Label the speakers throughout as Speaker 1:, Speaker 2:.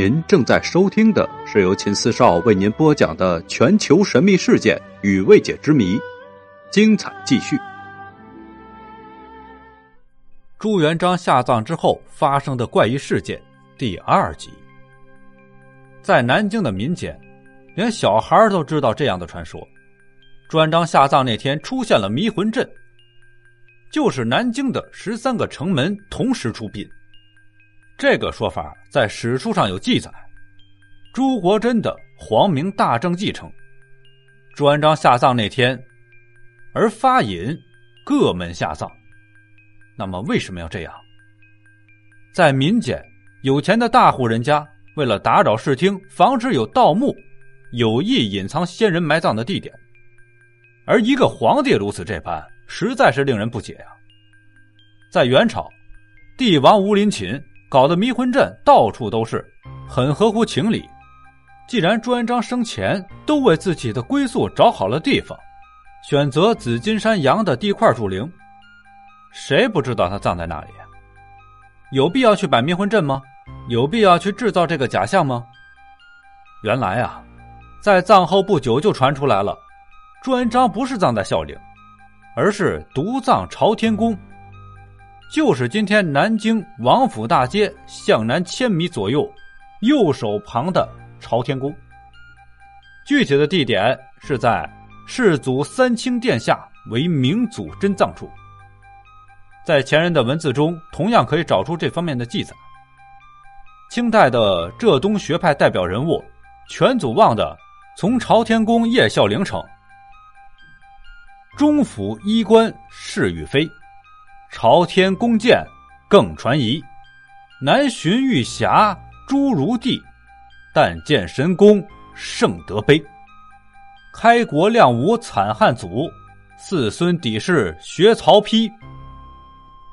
Speaker 1: 您正在收听的是由秦四少为您播讲的全球神秘事件与未解之谜，精彩继续。
Speaker 2: 朱元璋下葬之后发生的怪异事件第二集。在南京的民间，连小孩都知道这样的传说：朱元璋下葬那天出现了迷魂阵，就是南京的十三个城门同时出殡。这个说法在史书上有记载。朱国珍的《皇明大政记》称，朱元璋下葬那天，而发引各门下葬。那么为什么要这样？在民间，有钱的大户人家为了打扰视听，防止有盗墓，有意隐藏先人埋葬的地点。而一个皇帝如此这般，实在是令人不解呀。在元朝，帝王吴林寝。搞得迷魂阵到处都是，很合乎情理。既然朱元璋生前都为自己的归宿找好了地方，选择紫金山阳的地块筑陵，谁不知道他葬在那里？有必要去摆迷魂阵吗？有必要去制造这个假象吗？原来啊，在葬后不久就传出来了，朱元璋不是葬在孝陵，而是独葬朝天宫。就是今天南京王府大街向南千米左右，右手旁的朝天宫。具体的地点是在世祖三清殿下为明祖真葬处。在前人的文字中，同样可以找出这方面的记载。清代的浙东学派代表人物全祖望的从朝天宫谒孝陵称：“中府衣冠是与非。”朝天宫建更传疑，南巡玉匣诸如帝，但见神功圣德碑。开国亮武惨汉祖，四孙底氏学曹丕。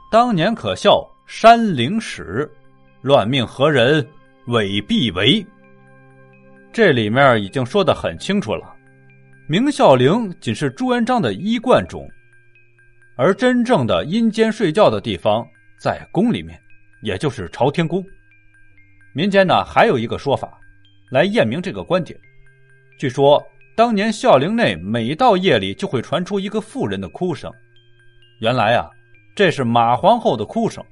Speaker 2: 当年可笑山陵史，乱命何人伪必为？这里面已经说得很清楚了，明孝陵仅是朱元璋的衣冠冢。而真正的阴间睡觉的地方在宫里面，也就是朝天宫。民间呢还有一个说法，来验明这个观点。据说当年孝陵内每到夜里就会传出一个妇人的哭声，原来啊这是马皇后的哭声。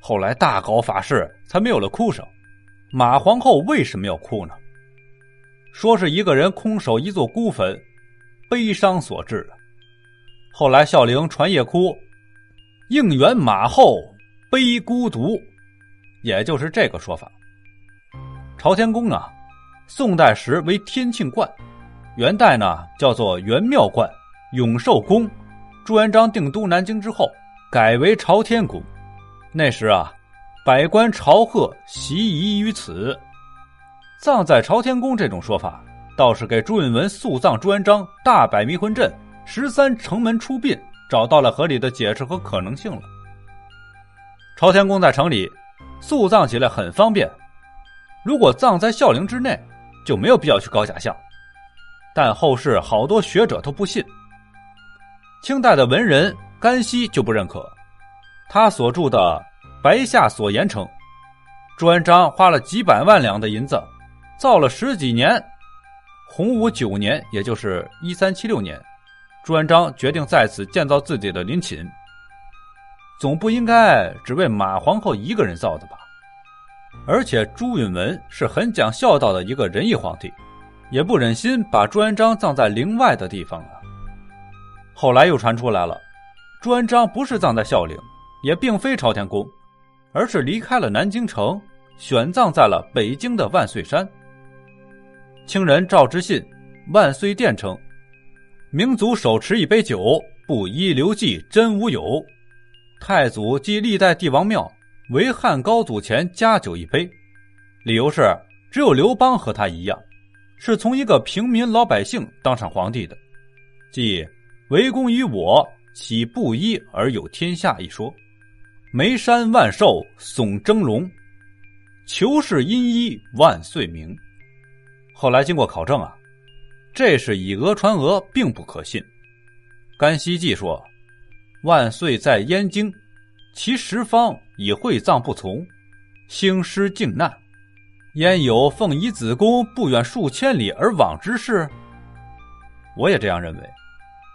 Speaker 2: 后来大搞法事才没有了哭声。马皇后为什么要哭呢？说是一个人空守一座孤坟，悲伤所致。后来孝陵传夜哭，应援马后悲孤独，也就是这个说法。朝天宫啊，宋代时为天庆观，元代呢叫做元妙观、永寿宫。朱元璋定都南京之后，改为朝天宫。那时啊，百官朝贺习仪于此，葬在朝天宫。这种说法倒是给朱允文速葬朱元璋大摆迷魂阵。十三城门出殡，找到了合理的解释和可能性了。朝天宫在城里，速葬起来很方便。如果葬在孝陵之内，就没有必要去搞假象。但后世好多学者都不信。清代的文人甘熙就不认可，他所著的《白下所言》称，朱元璋花了几百万两的银子，造了十几年。洪武九年，也就是一三七六年。朱元璋决定在此建造自己的陵寝，总不应该只为马皇后一个人造的吧？而且朱允文是很讲孝道的一个仁义皇帝，也不忍心把朱元璋葬在陵外的地方啊。后来又传出来了，朱元璋不是葬在孝陵，也并非朝天宫，而是离开了南京城，选葬在了北京的万岁山。清人赵之信《万岁殿》称。明祖手持一杯酒，布衣刘季真无有。太祖即历代帝王庙，为汉高祖前加酒一杯，理由是只有刘邦和他一样，是从一个平民老百姓当上皇帝的，即为公于我，岂不依而有天下一说？眉山万寿耸峥嵘，求是因一万岁名。后来经过考证啊。这是以讹传讹，并不可信。甘熙记说：“万岁在燕京，其十方以会葬不从，兴师靖难，焉有奉遗子宫不远数千里而往之事？我也这样认为。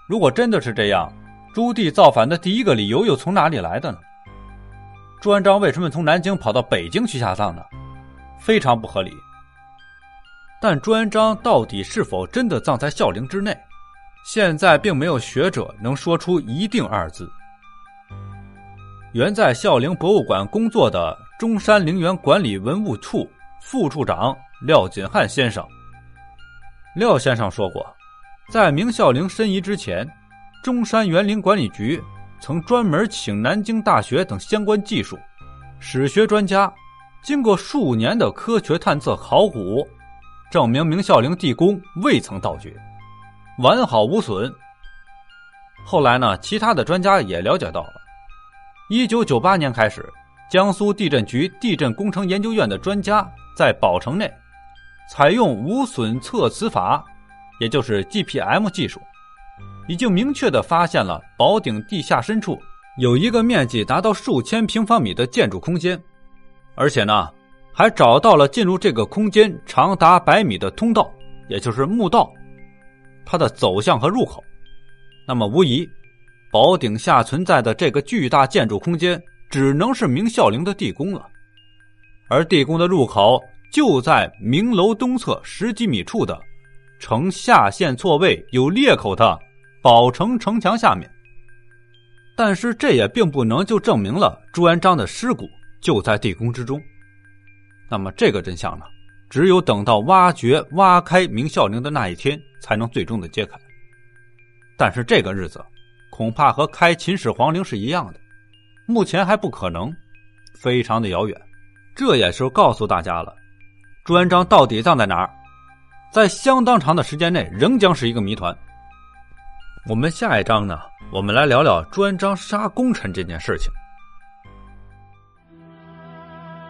Speaker 2: 如果真的是这样，朱棣造反的第一个理由又从哪里来的呢？朱元璋为什么从南京跑到北京去下葬呢？非常不合理。但朱元璋到底是否真的葬在孝陵之内？现在并没有学者能说出“一定”二字。原在孝陵博物馆工作的中山陵园管理文物处副处长廖锦汉先生，廖先生说过，在明孝陵申遗之前，中山园林管理局曾专门请南京大学等相关技术、史学专家，经过数年的科学探测考古，证明明孝陵地宫未曾盗掘。完好无损。后来呢，其他的专家也了解到了。一九九八年开始，江苏地震局地震工程研究院的专家在宝城内，采用无损测磁法，也就是 GPM 技术，已经明确的发现了宝顶地下深处有一个面积达到数千平方米的建筑空间，而且呢，还找到了进入这个空间长达百米的通道，也就是墓道。它的走向和入口，那么无疑，宝顶下存在的这个巨大建筑空间，只能是明孝陵的地宫了。而地宫的入口就在明楼东侧十几米处的呈下陷错位、有裂口的宝城城墙下面。但是这也并不能就证明了朱元璋的尸骨就在地宫之中。那么这个真相呢？只有等到挖掘、挖开明孝陵的那一天，才能最终的揭开。但是这个日子，恐怕和开秦始皇陵是一样的，目前还不可能，非常的遥远。这也是告诉大家了，朱元璋到底葬在哪儿，在相当长的时间内仍将是一个谜团。我们下一章呢，我们来聊聊朱元璋杀功臣这件事情。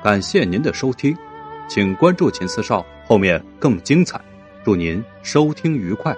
Speaker 1: 感谢您的收听。请关注秦四少，后面更精彩。祝您收听愉快。